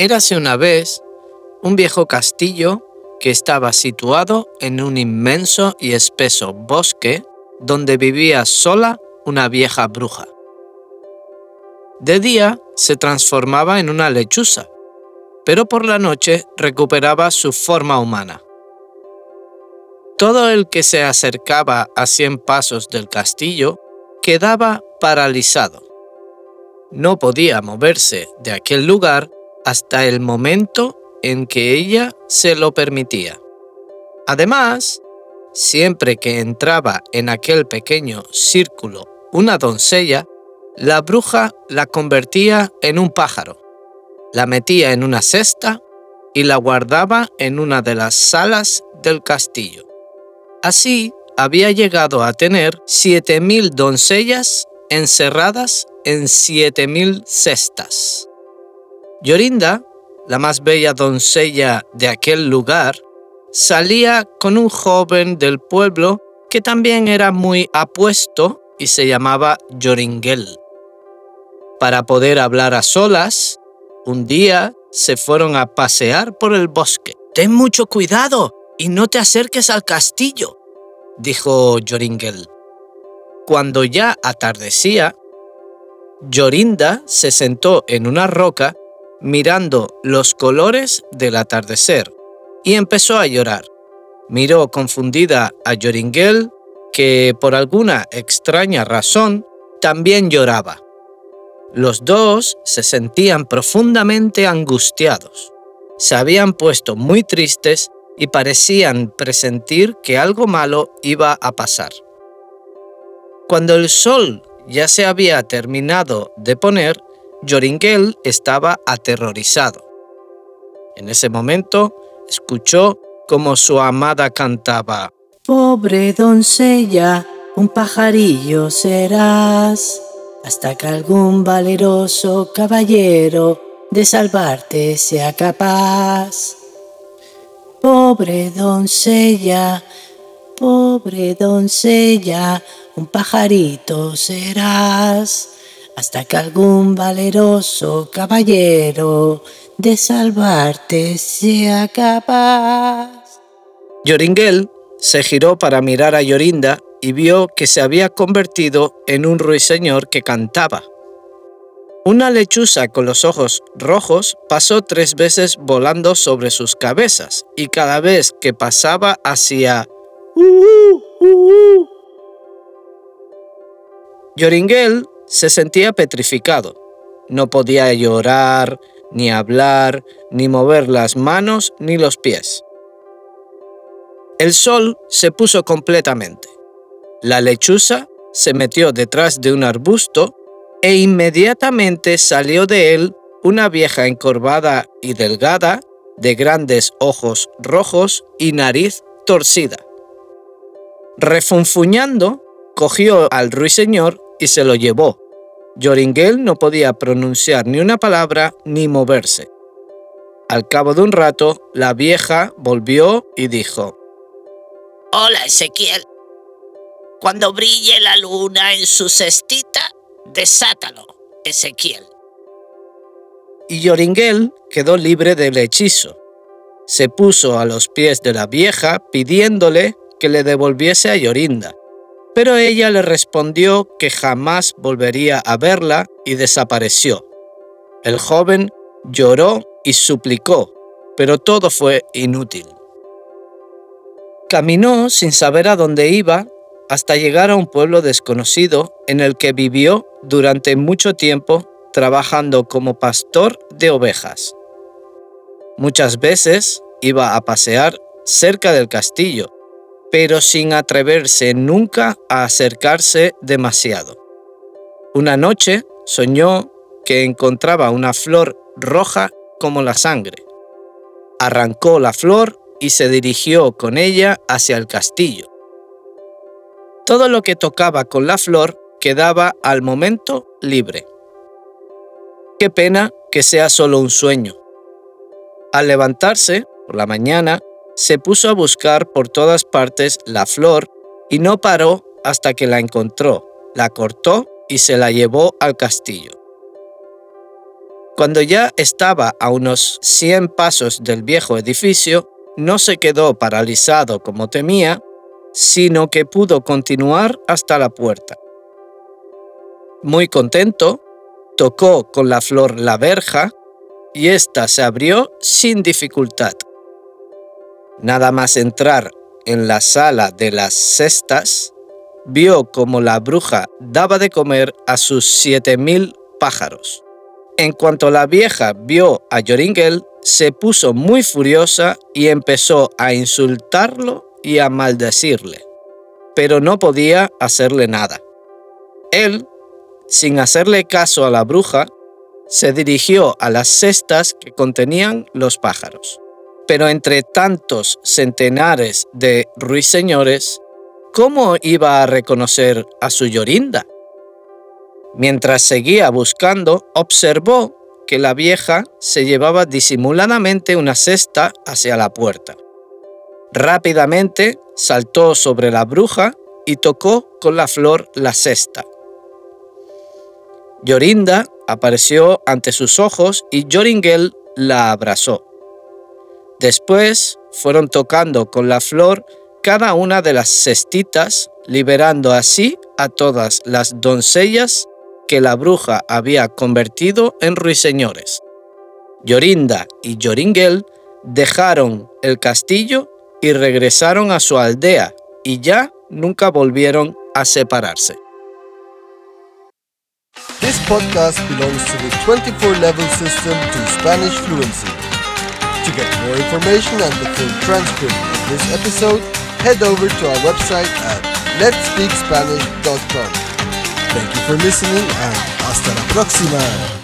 Érase una vez un viejo castillo que estaba situado en un inmenso y espeso bosque donde vivía sola una vieja bruja. De día se transformaba en una lechuza, pero por la noche recuperaba su forma humana. Todo el que se acercaba a cien pasos del castillo quedaba paralizado. No podía moverse de aquel lugar hasta el momento en que ella se lo permitía. Además, siempre que entraba en aquel pequeño círculo una doncella, la bruja la convertía en un pájaro, la metía en una cesta y la guardaba en una de las salas del castillo. Así había llegado a tener siete mil doncellas encerradas en siete mil cestas. Yorinda, la más bella doncella de aquel lugar, salía con un joven del pueblo que también era muy apuesto y se llamaba Yoringuel. Para poder hablar a solas, un día se fueron a pasear por el bosque. Ten mucho cuidado y no te acerques al castillo, dijo Yoringuel. Cuando ya atardecía, Yorinda se sentó en una roca mirando los colores del atardecer y empezó a llorar. Miró confundida a Yoringel, que por alguna extraña razón también lloraba. Los dos se sentían profundamente angustiados. Se habían puesto muy tristes y parecían presentir que algo malo iba a pasar. Cuando el sol ya se había terminado de poner, Yoringel estaba aterrorizado. En ese momento escuchó como su amada cantaba. Pobre doncella, un pajarillo serás, hasta que algún valeroso caballero de salvarte sea capaz. Pobre doncella, pobre doncella, un pajarito serás hasta que algún valeroso caballero de salvarte sea capaz. Yoringel se giró para mirar a Yorinda y vio que se había convertido en un ruiseñor que cantaba. Una lechuza con los ojos rojos pasó tres veces volando sobre sus cabezas y cada vez que pasaba hacía uh, uh, uh, Yoringel se sentía petrificado. No podía llorar, ni hablar, ni mover las manos ni los pies. El sol se puso completamente. La lechuza se metió detrás de un arbusto e inmediatamente salió de él una vieja encorvada y delgada, de grandes ojos rojos y nariz torcida. Refunfuñando, cogió al ruiseñor y se lo llevó. Yoringel no podía pronunciar ni una palabra ni moverse. Al cabo de un rato, la vieja volvió y dijo, Hola Ezequiel. Cuando brille la luna en su cestita, desátalo, Ezequiel. Y Yoringel quedó libre del hechizo. Se puso a los pies de la vieja pidiéndole que le devolviese a Yorinda pero ella le respondió que jamás volvería a verla y desapareció. El joven lloró y suplicó, pero todo fue inútil. Caminó sin saber a dónde iba hasta llegar a un pueblo desconocido en el que vivió durante mucho tiempo trabajando como pastor de ovejas. Muchas veces iba a pasear cerca del castillo pero sin atreverse nunca a acercarse demasiado. Una noche soñó que encontraba una flor roja como la sangre. Arrancó la flor y se dirigió con ella hacia el castillo. Todo lo que tocaba con la flor quedaba al momento libre. Qué pena que sea solo un sueño. Al levantarse, por la mañana, se puso a buscar por todas partes la flor y no paró hasta que la encontró, la cortó y se la llevó al castillo. Cuando ya estaba a unos 100 pasos del viejo edificio, no se quedó paralizado como temía, sino que pudo continuar hasta la puerta. Muy contento, tocó con la flor la verja y ésta se abrió sin dificultad. Nada más entrar en la sala de las cestas, vio como la bruja daba de comer a sus siete mil pájaros. En cuanto la vieja vio a Joringel, se puso muy furiosa y empezó a insultarlo y a maldecirle, pero no podía hacerle nada. Él, sin hacerle caso a la bruja, se dirigió a las cestas que contenían los pájaros. Pero entre tantos centenares de ruiseñores, ¿cómo iba a reconocer a su Yorinda? Mientras seguía buscando, observó que la vieja se llevaba disimuladamente una cesta hacia la puerta. Rápidamente saltó sobre la bruja y tocó con la flor la cesta. Yorinda apareció ante sus ojos y Joringel la abrazó. Después fueron tocando con la flor cada una de las cestitas, liberando así a todas las doncellas que la bruja había convertido en ruiseñores. Yorinda y Joringel dejaron el castillo y regresaron a su aldea y ya nunca volvieron a separarse. This podcast belongs to the 24 level system to Spanish fluency. To get more information and the full transcript of this episode, head over to our website at letspeakspanish.com. Thank you for listening and hasta la próxima.